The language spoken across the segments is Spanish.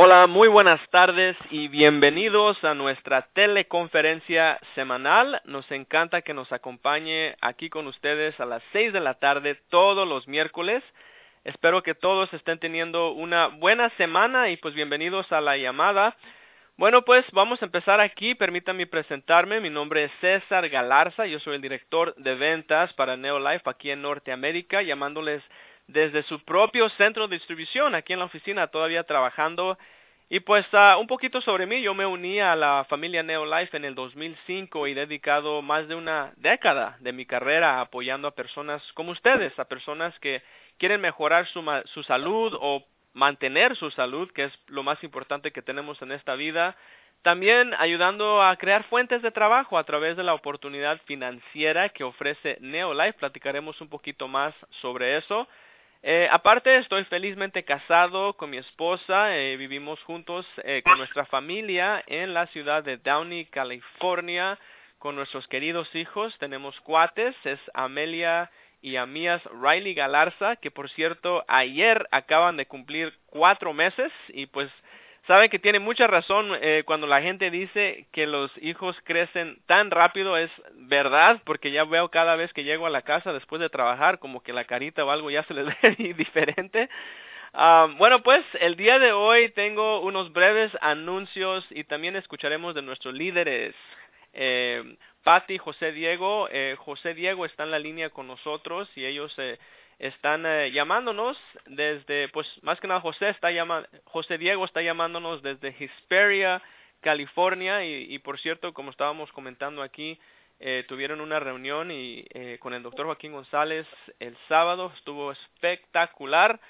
Hola, muy buenas tardes y bienvenidos a nuestra teleconferencia semanal. Nos encanta que nos acompañe aquí con ustedes a las seis de la tarde todos los miércoles. Espero que todos estén teniendo una buena semana y pues bienvenidos a la llamada. Bueno, pues vamos a empezar aquí. Permítanme presentarme. Mi nombre es César Galarza. Yo soy el director de ventas para Neolife aquí en Norteamérica, llamándoles desde su propio centro de distribución aquí en la oficina, todavía trabajando. Y pues uh, un poquito sobre mí, yo me uní a la familia Neolife en el 2005 y he dedicado más de una década de mi carrera apoyando a personas como ustedes, a personas que quieren mejorar su, su salud o mantener su salud, que es lo más importante que tenemos en esta vida. También ayudando a crear fuentes de trabajo a través de la oportunidad financiera que ofrece Neolife. Platicaremos un poquito más sobre eso. Eh, aparte, estoy felizmente casado con mi esposa. Eh, vivimos juntos eh, con nuestra familia en la ciudad de Downey, California, con nuestros queridos hijos. Tenemos cuates, es Amelia y Amías Riley Galarza, que por cierto ayer acaban de cumplir cuatro meses y pues sabe que tiene mucha razón eh, cuando la gente dice que los hijos crecen tan rápido, es verdad, porque ya veo cada vez que llego a la casa después de trabajar como que la carita o algo ya se les ve diferente. Um, bueno, pues el día de hoy tengo unos breves anuncios y también escucharemos de nuestros líderes. Eh, Patti, José Diego, eh, José Diego está en la línea con nosotros y ellos eh, están eh, llamándonos desde, pues más que nada José está llamando, José Diego está llamándonos desde Hesperia, California y, por cierto, como estábamos comentando aquí, eh, tuvieron una reunión y eh, con el doctor Joaquín González el sábado estuvo espectacular.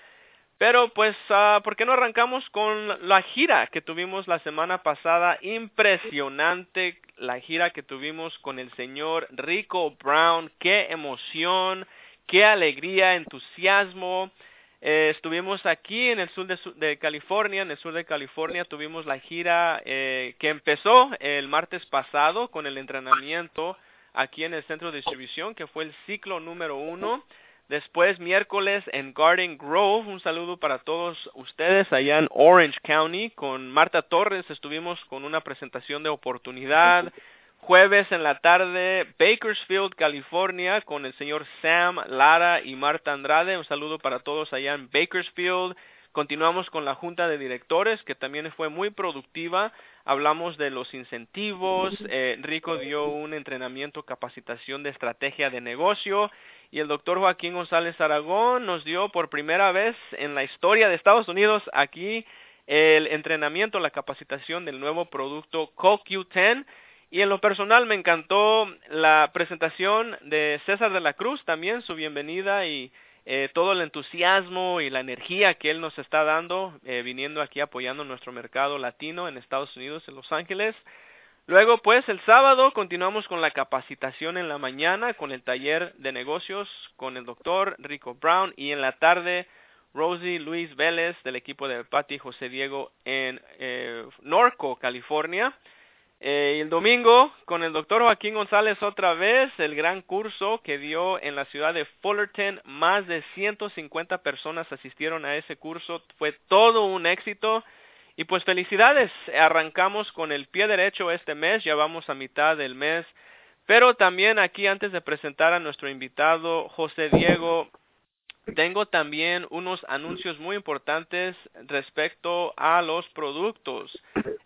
Pero pues, uh, ¿por qué no arrancamos con la gira que tuvimos la semana pasada? Impresionante la gira que tuvimos con el señor Rico Brown. Qué emoción qué alegría, entusiasmo. Eh, estuvimos aquí en el sur de, California, en el sur de California tuvimos la gira eh, que empezó el martes pasado con el entrenamiento aquí en el centro de distribución, que fue el ciclo número uno. Después, miércoles en Garden Grove, un saludo para todos ustedes allá en Orange County. Con Marta Torres estuvimos con una presentación de oportunidad, Jueves en la tarde, Bakersfield, California, con el señor Sam Lara y Marta Andrade. Un saludo para todos allá en Bakersfield. Continuamos con la junta de directores, que también fue muy productiva. Hablamos de los incentivos. Eh, Rico dio un entrenamiento, capacitación de estrategia de negocio. Y el doctor Joaquín González Aragón nos dio por primera vez en la historia de Estados Unidos aquí el entrenamiento, la capacitación del nuevo producto CoQ10 y en lo personal me encantó la presentación de César de la Cruz, también su bienvenida y eh, todo el entusiasmo y la energía que él nos está dando, eh, viniendo aquí apoyando nuestro mercado latino en Estados Unidos, en Los Ángeles. Luego, pues, el sábado continuamos con la capacitación en la mañana, con el taller de negocios, con el doctor Rico Brown, y en la tarde, Rosie Luis Vélez, del equipo de Patti José Diego en eh, Norco, California. Eh, el domingo con el doctor Joaquín González otra vez, el gran curso que dio en la ciudad de Fullerton, más de 150 personas asistieron a ese curso, fue todo un éxito. Y pues felicidades, arrancamos con el pie derecho este mes, ya vamos a mitad del mes, pero también aquí antes de presentar a nuestro invitado José Diego, tengo también unos anuncios muy importantes respecto a los productos.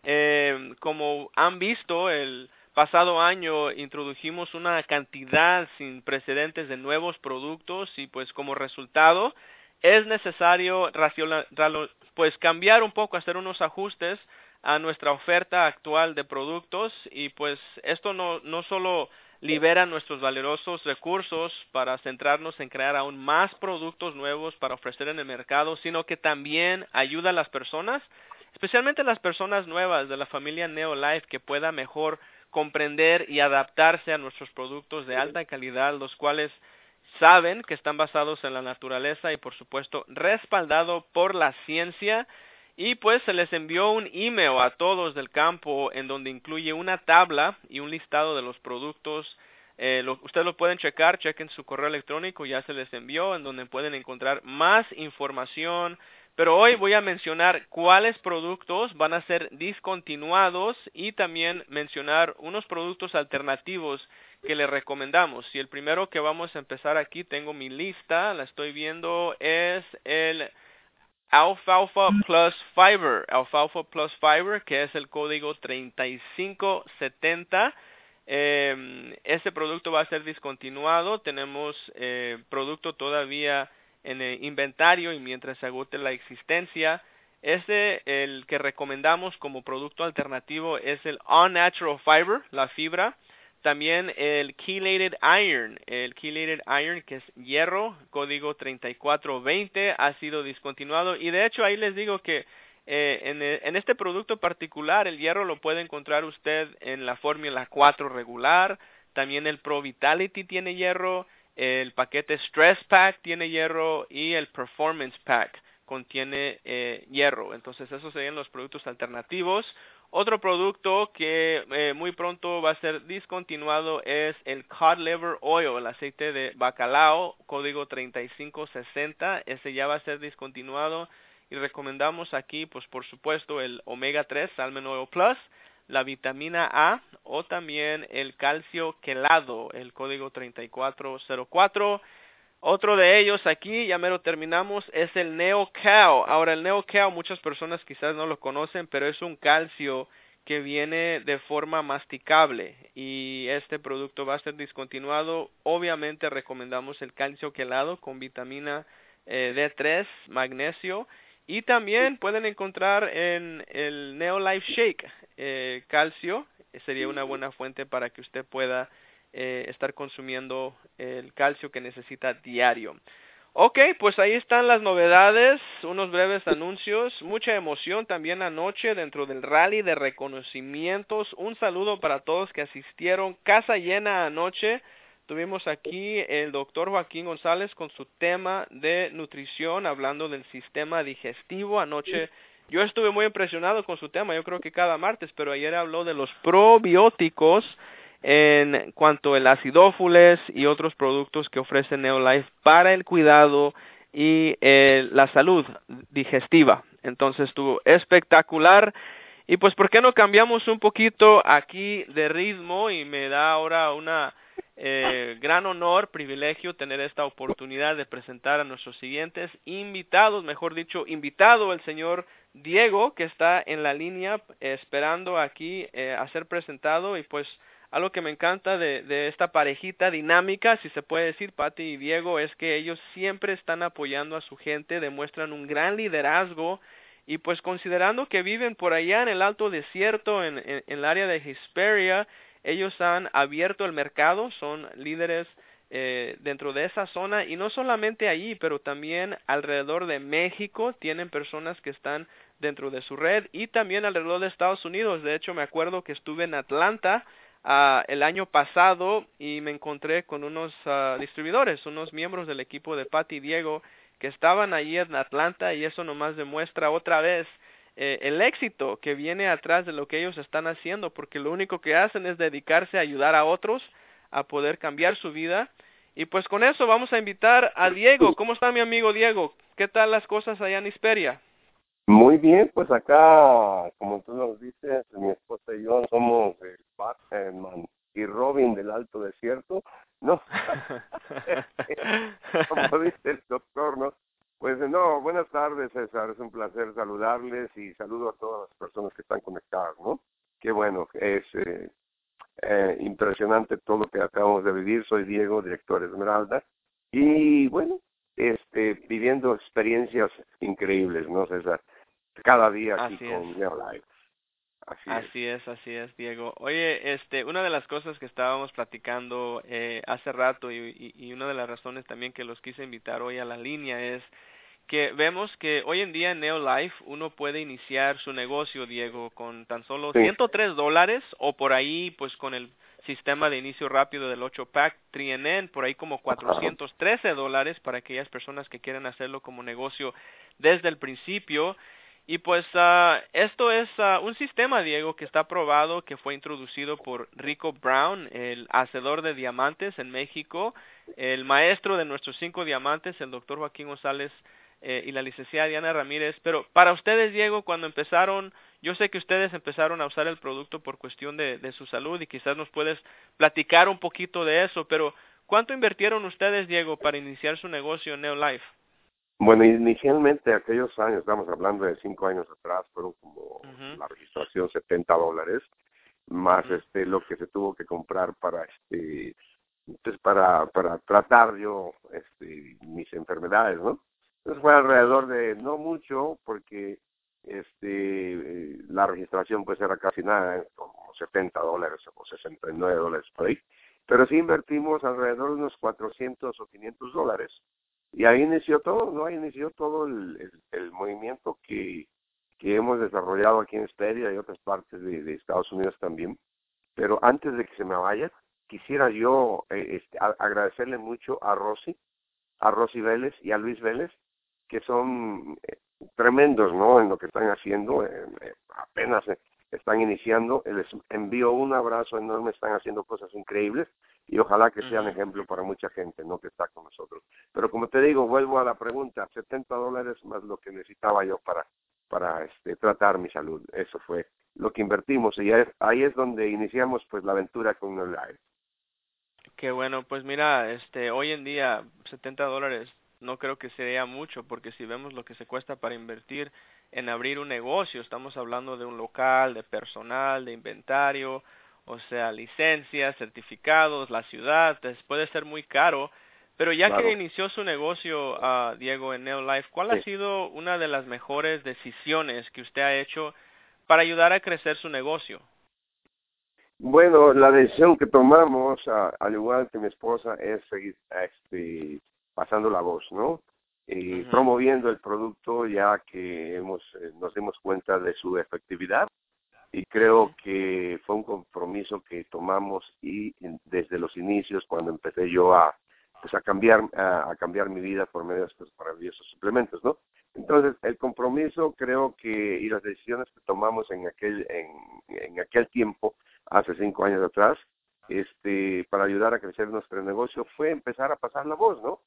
Eh, como han visto, el pasado año introdujimos una cantidad sin precedentes de nuevos productos y pues como resultado es necesario pues cambiar un poco, hacer unos ajustes a nuestra oferta actual de productos y pues esto no, no solo libera nuestros valerosos recursos para centrarnos en crear aún más productos nuevos para ofrecer en el mercado, sino que también ayuda a las personas, especialmente las personas nuevas de la familia Neolife, que pueda mejor comprender y adaptarse a nuestros productos de alta calidad, los cuales saben que están basados en la naturaleza y por supuesto respaldado por la ciencia y pues se les envió un email a todos del campo en donde incluye una tabla y un listado de los productos. Eh, ustedes lo pueden checar, chequen su correo electrónico, ya se les envió, en donde pueden encontrar más información, Pero hoy voy a mencionar cuáles productos van a ser discontinuados y también mencionar unos productos alternativos que le recomendamos. Y el primero que vamos a empezar aquí, tengo mi lista, la estoy viendo, es el Alfalfa Plus Fiber, Alfalfa Plus Fiber, que es el código 3570. Eh, este producto va a ser discontinuado. Tenemos eh, producto todavía en el inventario y mientras se agote la existencia. Este, el que recomendamos como producto alternativo es el All Natural Fiber, la fibra. También el chelated iron, el chelated iron que es hierro, código 3420 ha sido discontinuado y de hecho ahí les digo que eh, en, en, este producto particular el hierro lo puede encontrar usted en la fórmula 4 regular, también el Pro Vitality tiene hierro, el paquete Stress Pack tiene hierro y el Performance Pack contiene eh, hierro. Entonces esos serían los productos alternativos. Otro producto que eh, muy pronto va a ser discontinuado es el cod liver oil, el aceite de bacalao, código 3560. Ese ya va a ser discontinuado y recomendamos aquí, pues por supuesto, el omega 3 Salmon Oil Plus, la vitamina A o también el calcio quelado, el código 3404 otro de ellos aquí, ya me lo terminamos, es el NeoCal. Ahora el NeoCal muchas personas quizás no lo conocen, pero es un calcio que viene de forma masticable y este producto va a ser discontinuado. Obviamente recomendamos el calcio quelado con vitamina eh, D3, magnesio y también pueden encontrar en el NeoLife Shake eh, calcio, sería una buena fuente para que usted pueda eh, estar consumiendo el calcio que necesita diario. Ok, pues ahí están las novedades, unos breves anuncios, mucha emoción también anoche dentro del rally de reconocimientos. Un saludo para todos que asistieron, casa llena anoche. Tuvimos aquí el doctor Joaquín González con su tema de nutrición, hablando del sistema digestivo. Anoche yo estuve muy impresionado con su tema, yo creo que cada martes, pero ayer habló de los probióticos en cuanto al acidófules y otros productos que ofrece Neolife para el cuidado y eh, la salud digestiva. Entonces estuvo espectacular. Y pues, ¿por qué no cambiamos un poquito aquí de ritmo? Y me da ahora una eh, gran honor, privilegio tener esta oportunidad de presentar a nuestros siguientes invitados, mejor dicho, invitado el señor Diego, que está en la línea esperando aquí eh, a ser presentado y pues algo que me encanta de, esta parejita dinámica, si se puede decir, Pati y Diego, es que ellos siempre están apoyando a su gente, demuestran un gran liderazgo y pues considerando que viven por allá en el alto desierto, en, en, el área de Hesperia, ellos han abierto el mercado, son líderes eh, dentro de esa zona y no solamente allí, pero también alrededor de México tienen personas que están dentro de su red y también alrededor de Estados Unidos. De hecho, me acuerdo que estuve en Atlanta uh, el año pasado y me encontré con unos uh, distribuidores, unos miembros del equipo de Pat y Diego que estaban allí en Atlanta y eso nomás demuestra otra vez eh, el éxito que viene atrás de lo que ellos están haciendo porque lo único que hacen es dedicarse a ayudar a otros a poder cambiar su vida y pues con eso vamos a invitar a Diego. ¿Cómo está mi amigo Diego? ¿Qué tal las cosas allá en Hisperia? Muy bien, pues acá, como tú nos dices, mi esposa y yo somos y Robin del Alto Desierto, ¿no? como dice el doctor, ¿no? Pues no, buenas tardes César, es un placer saludarles y saludo a todas las personas que están conectadas, ¿no? Qué bueno, es eh, eh, impresionante todo lo que acabamos de vivir, soy Diego, director Esmeralda, y bueno, este, viviendo experiencias increíbles, ¿no, César? cada día aquí así con es. Así, así es. así es, Diego. Oye, este, una de las cosas que estábamos platicando eh, hace rato y, y, una de las razones también que los quise invitar hoy a la línea es que vemos que hoy en día en Neolife uno puede iniciar su negocio, Diego, con tan solo 103 dólares o por ahí, pues con el sistema de inicio rápido del 8 pack TriNN, por ahí como 413 dólares para aquellas personas que quieren hacerlo como negocio desde el principio. Y pues uh, esto es uh, un sistema, Diego, que está aprobado, que fue introducido por Rico Brown, el hacedor de diamantes en México, el maestro de nuestros cinco diamantes, el doctor Joaquín González eh, y la licenciada Diana Ramírez. Pero para ustedes, Diego, cuando empezaron, yo sé que ustedes empezaron a usar el producto por cuestión de, de su salud y quizás nos puedes platicar un poquito de eso, pero ¿cuánto invirtieron ustedes, Diego, para iniciar su negocio en Neolife? Bueno, inicialmente aquellos años, estamos hablando de cinco años atrás, fueron como la registración 70 dólares, más este lo que se tuvo que comprar para este pues para para tratar yo este mis enfermedades, ¿no? Entonces fue alrededor de no mucho porque este la registración pues era casi nada, como 70 dólares o 69 dólares por ahí, pero sí invertimos alrededor de unos 400 o 500 dólares y ahí inició todo, ¿no? Ahí inició todo el, el, movimiento que, que hemos desarrollado aquí en Esteria y otras partes de, Estados Unidos también. Pero antes de que se me vaya, quisiera yo eh, este, agradecerle mucho a Rosy, a Rosy Vélez y a Luis Vélez, que son eh, tremendos, ¿no? En lo que están haciendo, eh, apenas están iniciando. Les envío un abrazo enorme, están haciendo cosas increíbles y ojalá que sean ejemplo para mucha gente, ¿no? Que está con nosotros. Pero como te digo, vuelvo a la pregunta, 70 dólares más lo que necesitaba yo para para este, tratar mi salud. Eso fue lo que invertimos y ahí es donde iniciamos pues la aventura con el live. Qué bueno, pues mira, este, hoy en día 70 dólares no creo que sería mucho porque si vemos lo que se cuesta para invertir en abrir un negocio, estamos hablando de un local, de personal, de inventario, o sea, licencias, certificados, la ciudad, puede ser muy caro. Pero ya que inició su negocio, uh, Diego, en Neolife, ¿cuál ha sido una de las mejores decisiones que usted ha hecho para ayudar a crecer su negocio? Bueno, la decisión que tomamos, al igual que mi esposa, es seguir este, pasando la voz, ¿no? Y promoviendo el producto ya que hemos eh, nos dimos cuenta de su efectividad y creo que fue un compromiso que tomamos y desde los inicios cuando empecé yo a pues a cambiar a, cambiar mi vida por medio de estos maravillosos suplementos no entonces el compromiso creo que y las decisiones que tomamos en aquel en, en aquel tiempo hace cinco años atrás este para ayudar a crecer nuestro negocio fue empezar a pasar la voz no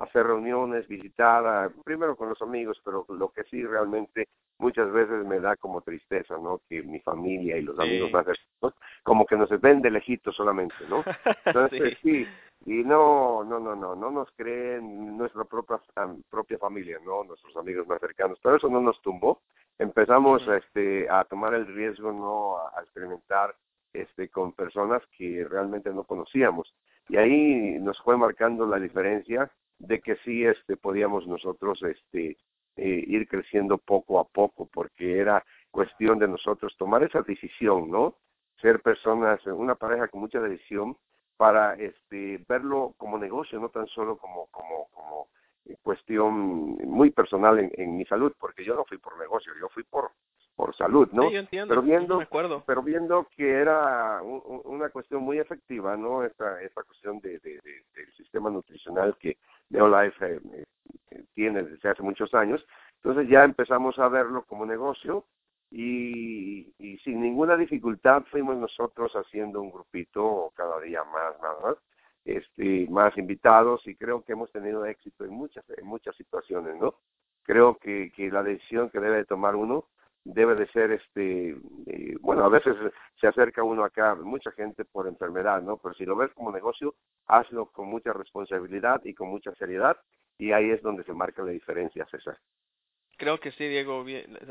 hacer reuniones, visitar, primero con los amigos, pero lo que sí realmente muchas veces me da como tristeza, ¿no? Que mi familia y los amigos más cercanos como que nos ven de lejito solamente, ¿no? Entonces sí. y no, no, no, no, no nos creen nuestra propia propia familia, ¿no? Nuestros amigos más cercanos, pero eso no nos tumbó. Empezamos este a tomar el riesgo, ¿no? A, experimentar este con personas que realmente no conocíamos y ahí nos fue marcando la diferencia de que sí este podíamos nosotros este eh, ir creciendo poco a poco porque era cuestión de nosotros tomar esa decisión no ser personas una pareja con mucha decisión para este verlo como negocio no tan solo como como como cuestión muy personal en, en mi salud porque yo no fui por negocio yo fui por por salud, ¿no? Sí, yo entiendo, pero viendo, acuerdo. pero viendo que era una cuestión muy efectiva, ¿no? Esta, esta cuestión de, de, del sistema nutricional que Neolife eh, eh, tiene desde hace muchos años, entonces ya empezamos a verlo como negocio y, y sin ninguna dificultad fuimos nosotros haciendo un grupito cada día más, más, más, este, más invitados y creo que hemos tenido éxito en muchas, en muchas situaciones, ¿no? Creo que, que la decisión que debe tomar uno debe de ser este eh, bueno a veces se acerca uno acá mucha gente por enfermedad no pero si lo ves como negocio hazlo con mucha responsabilidad y con mucha seriedad y ahí es donde se marca la diferencia César. Creo que sí Diego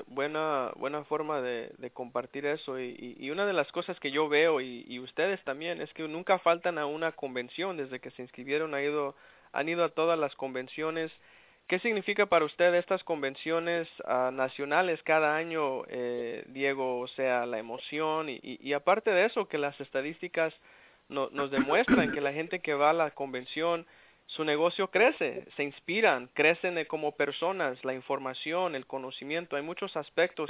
buena buena forma de, compartir eso y, y, una de las cosas que yo veo y, y ustedes también es que nunca faltan a una convención desde que se inscribieron ha ido han ido a todas las convenciones ¿Qué significa para usted estas convenciones uh, nacionales cada año, eh, Diego? O sea, la emoción y, aparte de eso, que las estadísticas no, nos demuestran que la gente que va a la convención, su negocio crece, se inspiran, crecen como personas, la información, el conocimiento, hay muchos aspectos.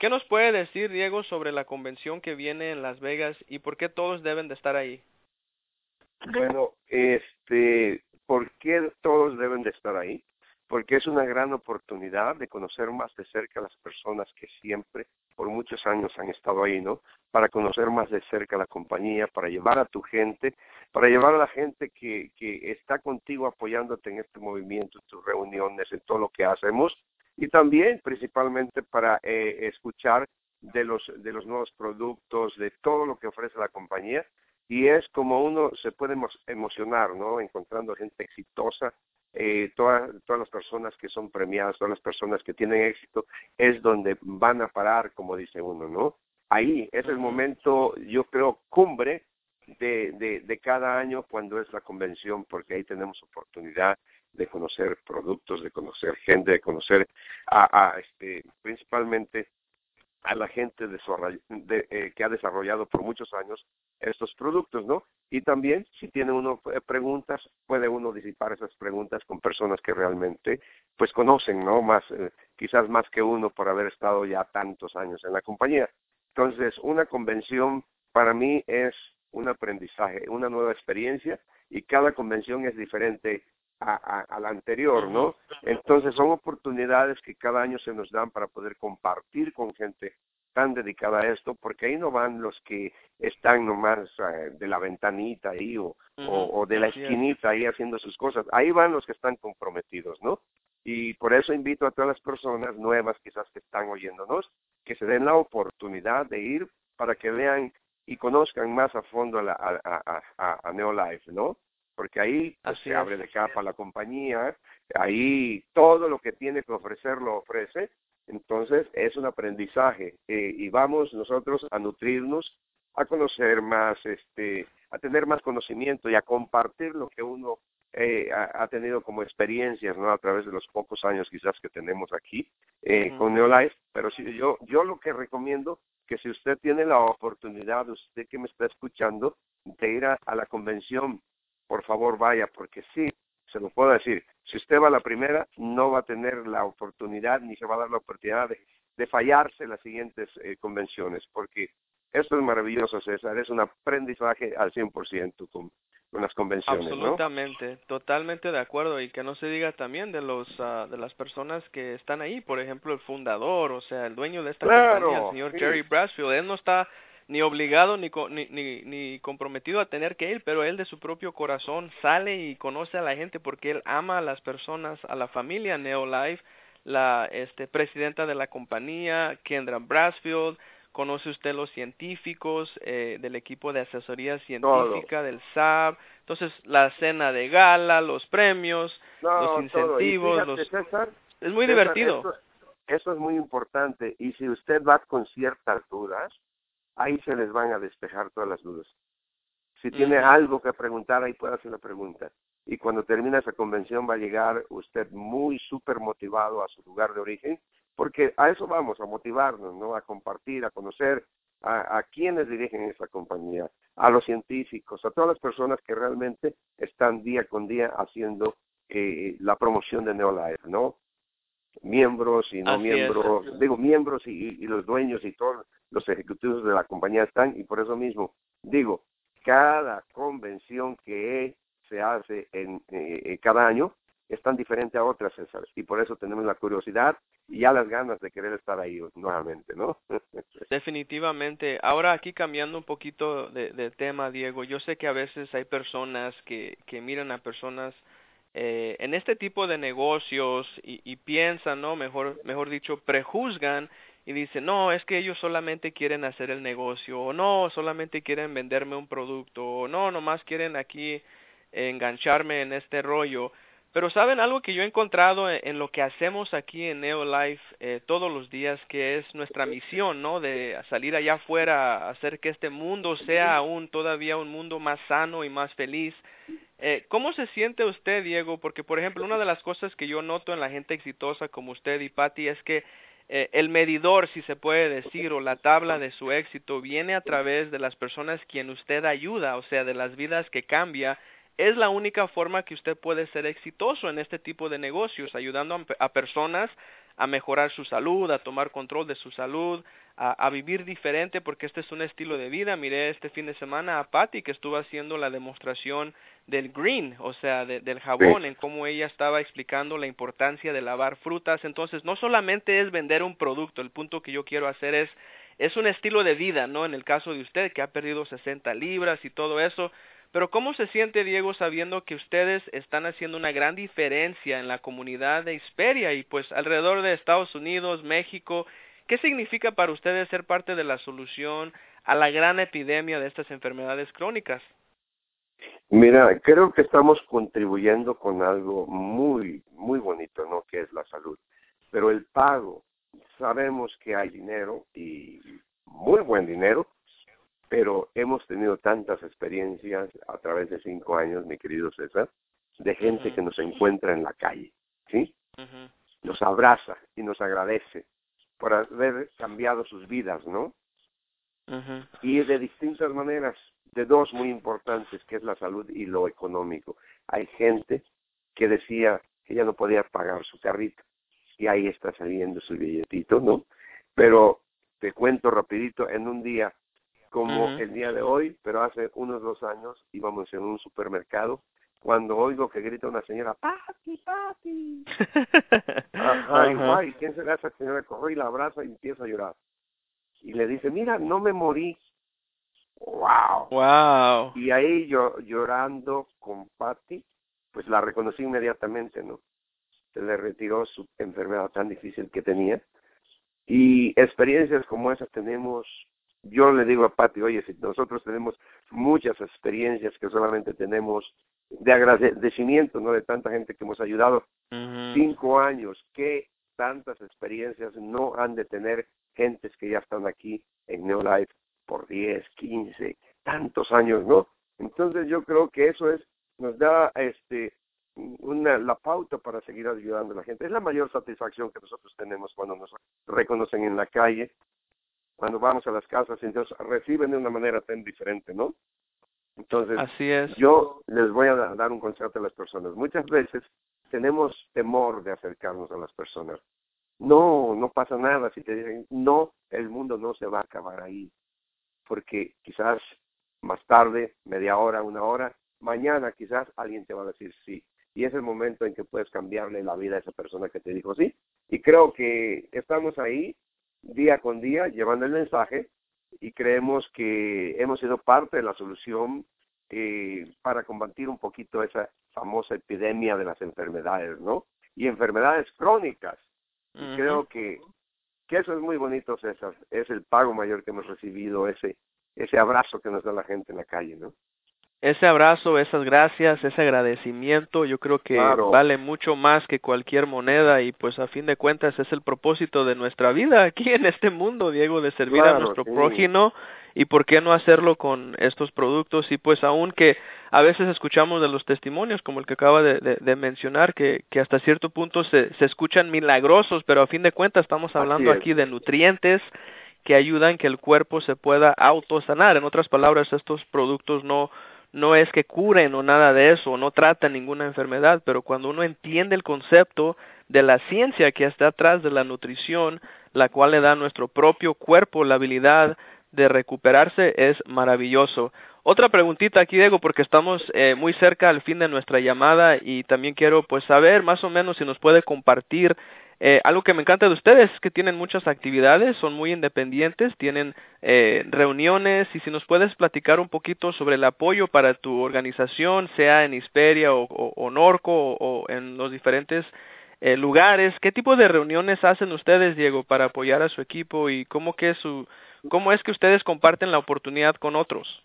¿Qué nos puede decir, Diego, sobre la convención que viene en Las Vegas y por qué todos deben de estar ahí? Bueno, este, ¿por qué todos deben de estar ahí? porque es una gran oportunidad de conocer más de cerca a las personas que siempre, por muchos años han estado ahí, ¿no? Para conocer más de cerca la compañía, para llevar a tu gente, para llevar a la gente que, está contigo apoyándote en este movimiento, en tus reuniones, en todo lo que hacemos, y también principalmente para eh, escuchar de los, de los nuevos productos, de todo lo que ofrece la compañía, y es como uno se puede emocionar, ¿no? Encontrando gente exitosa, eh, todas, todas las personas que son premiadas, todas las personas que tienen éxito, es donde van a parar, como dice uno, ¿no? Ahí es el momento, yo creo, cumbre de, de, de cada año cuando es la convención, porque ahí tenemos oportunidad de conocer productos, de conocer gente, de conocer a, a este, principalmente a la gente de, eh, que ha desarrollado por muchos años estos productos, ¿no? Y también, si tiene uno eh, preguntas, puede uno disipar esas preguntas con personas que realmente, pues, conocen, ¿no? Más, eh, quizás más que uno por haber estado ya tantos años en la compañía. Entonces, una convención para mí es un aprendizaje, una nueva experiencia y cada convención es diferente a, a, la anterior, ¿no? Entonces son oportunidades que cada año se nos dan para poder compartir con gente tan dedicada a esto, porque ahí no van los que están nomás eh, de la ventanita ahí o, o, de la esquinita ahí haciendo sus cosas, ahí van los que están comprometidos, ¿no? Y por eso invito a todas las personas nuevas quizás que están oyéndonos, que se den la oportunidad de ir para que vean y conozcan más a fondo a, la, a, a, a Neolife, ¿no? Porque ahí pues, se abre de capa la compañía, ahí todo lo que tiene que ofrecer lo ofrece, entonces es un aprendizaje eh, y vamos nosotros a nutrirnos, a conocer más, este, a tener más conocimiento y a compartir lo que uno eh, ha, tenido como experiencias, ¿no? A través de los pocos años quizás que tenemos aquí eh, con Neolife, pero sí, yo, yo lo que recomiendo que si usted tiene la oportunidad, usted que me está escuchando, de ir a la convención por favor vaya, porque sí, se lo puedo decir, si usted va a la primera, no va a tener la oportunidad ni se va a dar la oportunidad de, de fallarse las siguientes eh, convenciones, porque esto es maravilloso, César, es un aprendizaje al 100% con, con las convenciones. Absolutamente, totalmente de acuerdo y que no se diga también de los uh, de las personas que están ahí, por ejemplo, el fundador, o sea, el dueño de esta compañía, el señor Jerry Brasfield, él no está ni obligado ni, ni, ni, comprometido a tener que ir, pero él de su propio corazón sale y conoce a la gente porque él ama a las personas, a la familia Neolife, la este, presidenta de la compañía, Kendra Brasfield, conoce usted los científicos eh, del equipo de asesoría científica del SAB, entonces la cena de gala, los premios, los incentivos, los... es muy divertido. eso es muy importante y si usted va con ciertas dudas, ahí se les van a despejar todas las dudas. Si tiene algo que preguntar, ahí puede hacer la pregunta. Y cuando termina esa convención va a llegar usted muy súper motivado a su lugar de origen, porque a eso vamos, a motivarnos, ¿no? A compartir, a conocer a, a quienes dirigen esa compañía, a los científicos, a todas las personas que realmente están día con día haciendo eh, la promoción de Neolife, ¿no? Miembros y no miembros, digo miembros y, y, los dueños y todos los ejecutivos de la compañía están y por eso mismo digo, cada convención que se hace en eh, cada año es tan diferente a otras, César, y por eso tenemos la curiosidad y ya las ganas de querer estar ahí nuevamente, ¿no? Definitivamente. Ahora aquí cambiando un poquito de, de, tema, Diego, yo sé que a veces hay personas que, que miran a personas eh, en este tipo de negocios y, y piensan, ¿no? Mejor, mejor dicho, prejuzgan y dicen, no, es que ellos solamente quieren hacer el negocio, o no, solamente quieren venderme un producto, o no, nomás quieren aquí engancharme en este rollo. Pero saben algo que yo he encontrado en, lo que hacemos aquí en Neolife eh, todos los días, que es nuestra misión, ¿no? De salir allá afuera, hacer que este mundo sea aún todavía un mundo más sano y más feliz. Eh, ¿Cómo se siente usted, Diego? Porque, por ejemplo, una de las cosas que yo noto en la gente exitosa como usted y Patty es que eh, el medidor, si se puede decir, o la tabla de su éxito viene a través de las personas quien usted ayuda, o sea, de las vidas que cambia. Es la única forma que usted puede ser exitoso en este tipo de negocios, ayudando a, personas a mejorar su salud, a tomar control de su salud, a, a, vivir diferente, porque este es un estilo de vida. Miré este fin de semana a Patty que estuvo haciendo la demostración del green, o sea, del jabón, en cómo ella estaba explicando la importancia de lavar frutas. Entonces, no solamente es vender un producto, el punto que yo quiero hacer es, es un estilo de vida, ¿no? En el caso de usted, que ha perdido 60 libras y todo eso. Pero ¿cómo se siente, Diego, sabiendo que ustedes están haciendo una gran diferencia en la comunidad de Hisperia y pues alrededor de Estados Unidos, México? ¿Qué significa para ustedes ser parte de la solución a la gran epidemia de estas enfermedades crónicas? Mira, creo que estamos contribuyendo con algo muy, muy bonito, ¿no? Que es la salud. Pero el pago, sabemos que hay dinero y muy buen dinero, pero hemos tenido tantas experiencias a través de cinco años, mi querido César, de gente que nos encuentra en la calle, ¿sí? Nos abraza y nos agradece por haber cambiado sus vidas, ¿no? Y de distintas maneras de dos muy importantes, que es la salud y lo económico. Hay gente que decía que ya no podía pagar su carrito y ahí está saliendo su billetito, ¿no? Pero te cuento rapidito, en un día como el día de hoy, pero hace unos dos años íbamos en un supermercado cuando oigo que grita una señora, papi, papi. Ajá, Y ¿quién será esa señora? Corre y la abraza y empieza a llorar. Y le dice, mira, no me morí, wow. Wow. Y ahí yo llorando con Patty, pues la reconocí inmediatamente, ¿no? Se le retiró su enfermedad tan difícil que tenía. Y experiencias como esas tenemos, yo le digo a Patty, oye, si nosotros tenemos muchas experiencias que solamente tenemos de agradecimiento, ¿no? De tanta gente que hemos ayudado. Cinco años, ¿qué tantas experiencias no han de tener gentes que ya están aquí en Neolife por 10, 15, tantos años, ¿no? Entonces yo creo que eso es nos da este una la pauta para seguir ayudando a la gente. Es la mayor satisfacción que nosotros tenemos cuando nos reconocen en la calle, cuando vamos a las casas y nos reciben de una manera tan diferente, ¿no? Entonces, Así es. yo les voy a dar un consejo a las personas. Muchas veces tenemos temor de acercarnos a las personas. No, no pasa nada si te dicen, no, el mundo no se va a acabar ahí porque quizás más tarde, media hora, una hora, mañana quizás alguien te va a decir sí. Y es el momento en que puedes cambiarle la vida a esa persona que te dijo sí. Y creo que estamos ahí día con día llevando el mensaje y creemos que hemos sido parte de la solución eh, para combatir un poquito esa famosa epidemia de las enfermedades, ¿no? Y enfermedades crónicas. Creo que que eso es muy bonito, César. Es el pago mayor que hemos recibido, ese, ese abrazo que nos da la gente en la calle, ¿no? Ese abrazo, esas gracias, ese agradecimiento, yo creo que vale mucho más que cualquier moneda y pues a fin de cuentas es el propósito de nuestra vida aquí en este mundo, Diego, de servir a nuestro prójimo y por qué no hacerlo con estos productos y pues aún que a veces escuchamos de los testimonios como el que acaba de, de, mencionar que, que hasta cierto punto se, se escuchan milagrosos pero a fin de cuentas estamos hablando aquí de nutrientes que ayudan que el cuerpo se pueda autosanar. En otras palabras estos productos no no es que curen o nada de eso, no tratan ninguna enfermedad, pero cuando uno entiende el concepto de la ciencia que está atrás de la nutrición, la cual le da a nuestro propio cuerpo la habilidad de recuperarse es maravilloso. Otra preguntita aquí, Diego, porque estamos eh, muy cerca al fin de nuestra llamada y también quiero pues saber más o menos si nos puede compartir eh, algo que me encanta de ustedes es que tienen muchas actividades, son muy independientes, tienen eh, reuniones y si nos puedes platicar un poquito sobre el apoyo para tu organización, sea en Hisperia o, Norco o, en los diferentes eh, lugares, ¿qué tipo de reuniones hacen ustedes, Diego, para apoyar a su equipo y cómo que su ¿Cómo es que ustedes comparten la oportunidad con otros?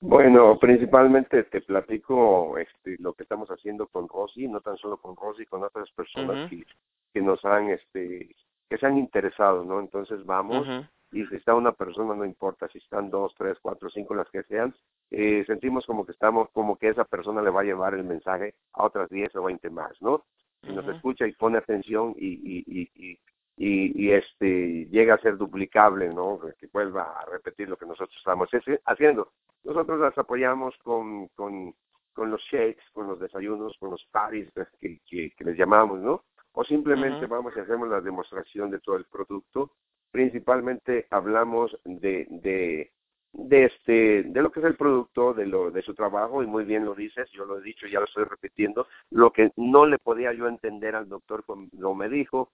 Bueno, principalmente te platico este, lo que estamos haciendo con Rosy, no tan solo con Rosy, con otras personas que, que nos han, este, que se han interesado, ¿no? Entonces vamos y si está una persona, no importa si están dos, tres, cuatro, cinco, las que sean, eh, sentimos como que estamos, como que esa persona le va a llevar el mensaje a otras diez o veinte más, ¿no? Si nos escucha y pone atención y, y, y, y y, este llega a ser duplicable, ¿no? Que vuelva a repetir lo que nosotros estamos haciendo. Nosotros las apoyamos con, con, con los shakes, con los desayunos, con los parties que, que, les llamamos, ¿no? O simplemente vamos y hacemos la demostración de todo el producto. Principalmente hablamos de, de, de este de lo que es el producto de lo de su trabajo y muy bien lo dices yo lo he dicho ya lo estoy repitiendo lo que no le podía yo entender al doctor cuando me dijo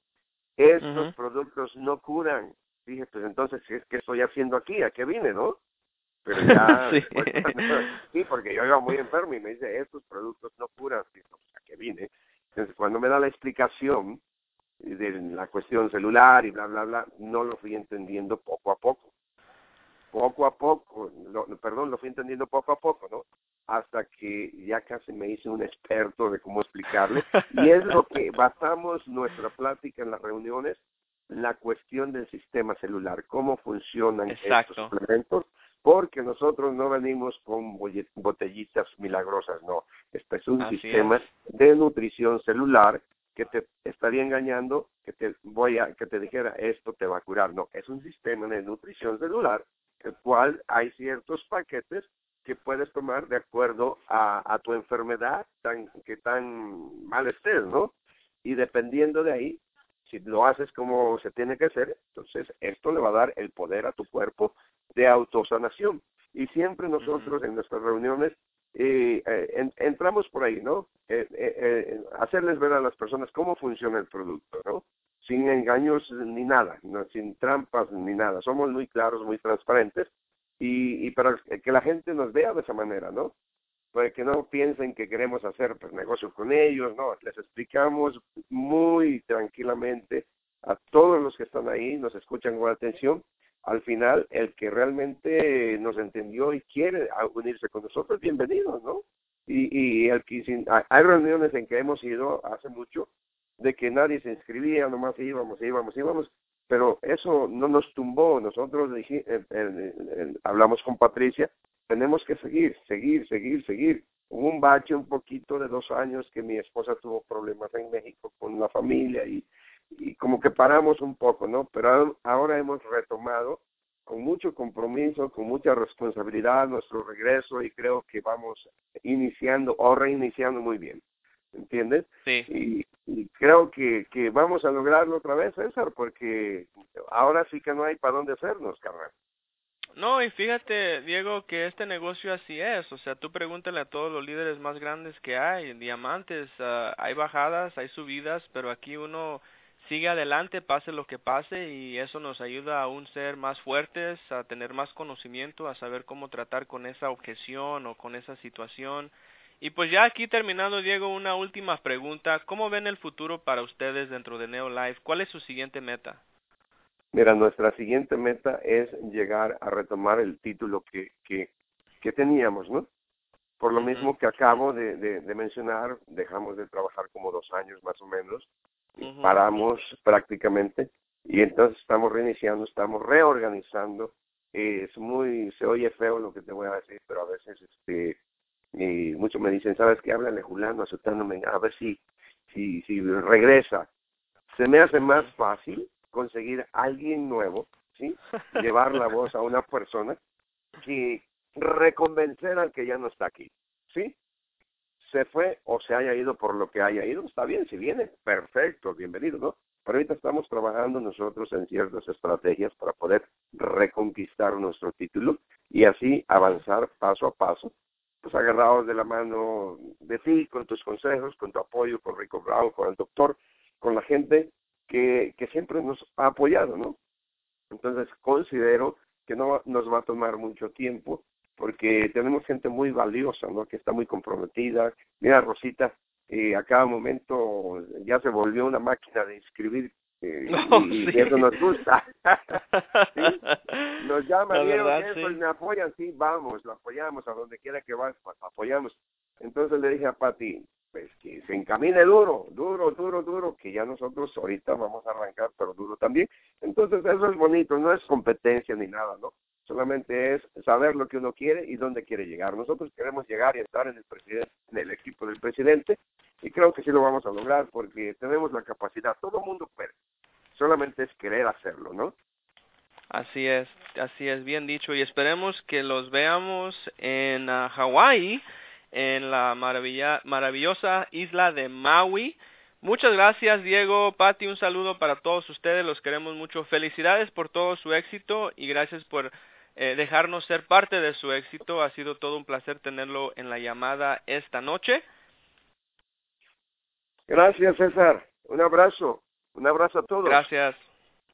estos productos no curan. Dije pues entonces qué estoy haciendo aquí a qué vine no pero ya sí. porque yo iba muy enfermo y me dice estos productos no curan. Pues, a qué vine entonces cuando me da la explicación de la cuestión celular y bla bla bla no lo fui entendiendo poco a poco poco a poco, perdón, lo fui entendiendo poco a poco, ¿no? Hasta que ya casi me hice un experto de cómo explicarle. Y es lo que basamos nuestra plática en las reuniones, la cuestión del sistema celular, cómo funcionan estos suplementos, porque nosotros no venimos con botellitas milagrosas, no. Este es un sistema de nutrición celular que te estaría engañando que te voy a que te dijera esto te va a curar no es un sistema de nutrición celular el cual hay ciertos paquetes que puedes tomar de acuerdo a, a tu enfermedad tan que tan mal estés, ¿no? Y dependiendo de ahí, si lo haces como se tiene que hacer, entonces esto le va a dar el poder a tu cuerpo de autosanación. Y siempre nosotros en nuestras reuniones eh, eh entramos por ahí, ¿no? Eh, eh, hacerles ver a las personas cómo funciona el producto, ¿no? Sin engaños ni nada, sin trampas ni nada. Somos muy claros, muy transparentes y, y para que la gente nos vea de esa manera, ¿no? Para que no piensen que queremos hacer pues, negocio con ellos, no, les explicamos muy tranquilamente a todos los que están ahí, nos escuchan con atención. Al final, el que realmente nos entendió y quiere unirse con nosotros, bienvenido, ¿no? Y, y el que, hay reuniones en que hemos ido hace mucho de que nadie se inscribía, nomás íbamos, íbamos, íbamos, pero eso no nos tumbó. Nosotros dije, eh, hablamos con Patricia, tenemos que seguir, seguir, seguir, seguir. Hubo un bache un poquito de dos años que mi esposa tuvo problemas en México con la familia y, y como que paramos un poco, ¿no? Pero ahora hemos retomado con mucho compromiso, con mucha responsabilidad nuestro regreso y creo que vamos iniciando o reiniciando muy bien. ¿Entiendes? Sí. Y, creo que, que vamos a lograrlo otra vez, César, porque ahora sí que no hay para dónde hacernos, carnal. No, y fíjate, Diego, que este negocio así es. O sea, tú pregúntale a todos los líderes más grandes que hay, diamantes, uh, hay bajadas, hay subidas, pero aquí uno sigue adelante, pase lo que pase, y eso nos ayuda a aún ser más fuertes, a tener más conocimiento, a saber cómo tratar con esa objeción o con esa situación. Y pues ya aquí terminando, Diego, una última pregunta. ¿Cómo ven el futuro para ustedes dentro de Neolife? ¿Cuál es su siguiente meta? Mira, nuestra siguiente meta es llegar a retomar el título que, que, que teníamos, ¿no? Por lo mismo que acabo de, de, mencionar, dejamos de trabajar como dos años más o menos, paramos prácticamente y entonces estamos reiniciando, estamos reorganizando. es muy, se oye feo lo que te voy a decir, pero a veces este y muchos me dicen, ¿sabes qué? Háblale Julano, aceptándome, a ver si, si, si regresa. Se me hace más fácil conseguir a alguien nuevo, ¿sí? Llevar la voz a una persona que reconvencer al que ya no está aquí, ¿sí? Se fue o se haya ido por lo que haya ido, está bien, si viene, perfecto, bienvenido, ¿no? Pero ahorita estamos trabajando nosotros en ciertas estrategias para poder reconquistar nuestro título y así avanzar paso a paso pues agarrados de la mano de ti, con tus consejos, con tu apoyo, con Rico Brown, con el doctor, con la gente que, que siempre nos ha apoyado, ¿no? Entonces considero que no nos va a tomar mucho tiempo porque tenemos gente muy valiosa, ¿no? Que está muy comprometida. Mira, Rosita, eh, a cada momento ya se volvió una máquina de escribir eh, y, eso nos gusta. Nos llaman, y me apoyan, sí, vamos, lo apoyamos a donde quiera que vaya, pues, apoyamos. Entonces le dije a Pati, pues que se encamine duro, duro, duro, duro, que ya nosotros ahorita vamos a arrancar, pero duro también. Entonces eso es bonito, no es competencia ni nada, ¿no? Solamente es saber lo que uno quiere y dónde quiere llegar. Nosotros queremos llegar y estar en el en el equipo del presidente, y creo que sí lo vamos a lograr porque tenemos la capacidad, todo el mundo puede solamente es querer hacerlo, ¿no? Así es, así es, bien dicho. Y esperemos que los veamos en uh, Hawái, en la maravilla, maravillosa isla de Maui. Muchas gracias, Diego, Patti, un saludo para todos ustedes, los queremos mucho. Felicidades por todo su éxito y gracias por eh, dejarnos ser parte de su éxito. Ha sido todo un placer tenerlo en la llamada esta noche. Gracias, César. Un abrazo. Un abrazo a todos. Gracias.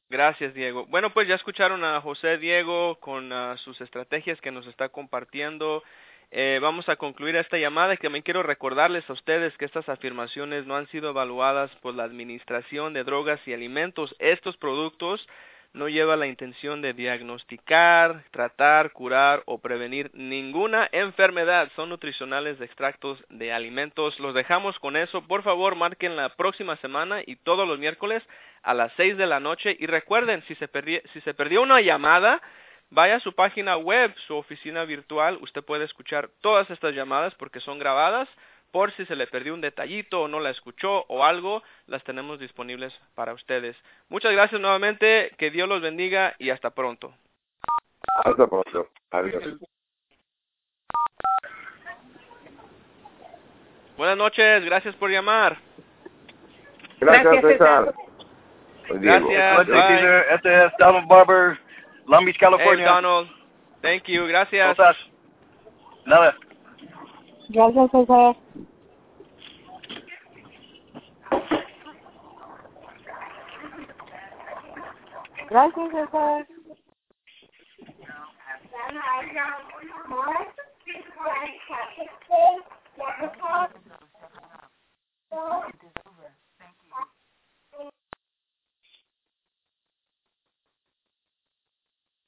Gracias, Diego. Bueno, pues ya escucharon a José Diego con uh, sus estrategias que nos está compartiendo. Eh, vamos a concluir esta llamada y también quiero recordarles a ustedes que estas afirmaciones no han sido evaluadas por la Administración de Drogas y Alimentos. Estos productos no lleva la intención de diagnosticar, tratar, curar o prevenir ninguna enfermedad. Son nutricionales de extractos de alimentos. Los dejamos con eso. Por favor, marquen la próxima semana y todos los miércoles a las seis de la noche. Y recuerden, si se, perdió, si se perdió una llamada, vaya a su página web, su oficina virtual. Usted puede escuchar todas estas llamadas porque son grabadas por si se le perdió un detallito o no la escuchó o algo, las tenemos disponibles para ustedes. Muchas gracias nuevamente, que Dios los bendiga y hasta pronto. Hasta pronto. Adiós. Buenas noches, gracias por llamar. Gracias, César. Gracias. Bye. Este es Donald Barber, Long Beach, Hey, California. Donald. Thank you, gracias. ¿Cómo Drug up his ass. Drug up